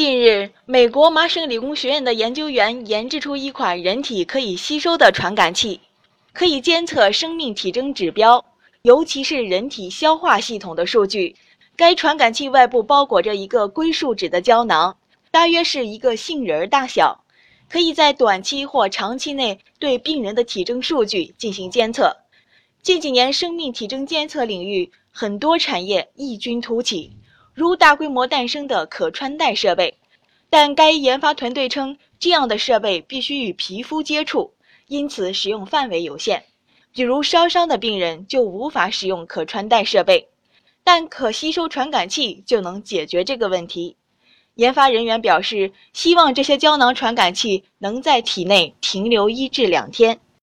近日，美国麻省理工学院的研究员研制出一款人体可以吸收的传感器，可以监测生命体征指标，尤其是人体消化系统的数据。该传感器外部包裹着一个硅树脂的胶囊，大约是一个杏仁大小，可以在短期或长期内对病人的体征数据进行监测。近几年，生命体征监测领域很多产业异军突起。如大规模诞生的可穿戴设备，但该研发团队称，这样的设备必须与皮肤接触，因此使用范围有限。比如烧伤的病人就无法使用可穿戴设备，但可吸收传感器就能解决这个问题。研发人员表示，希望这些胶囊传感器能在体内停留一至两天。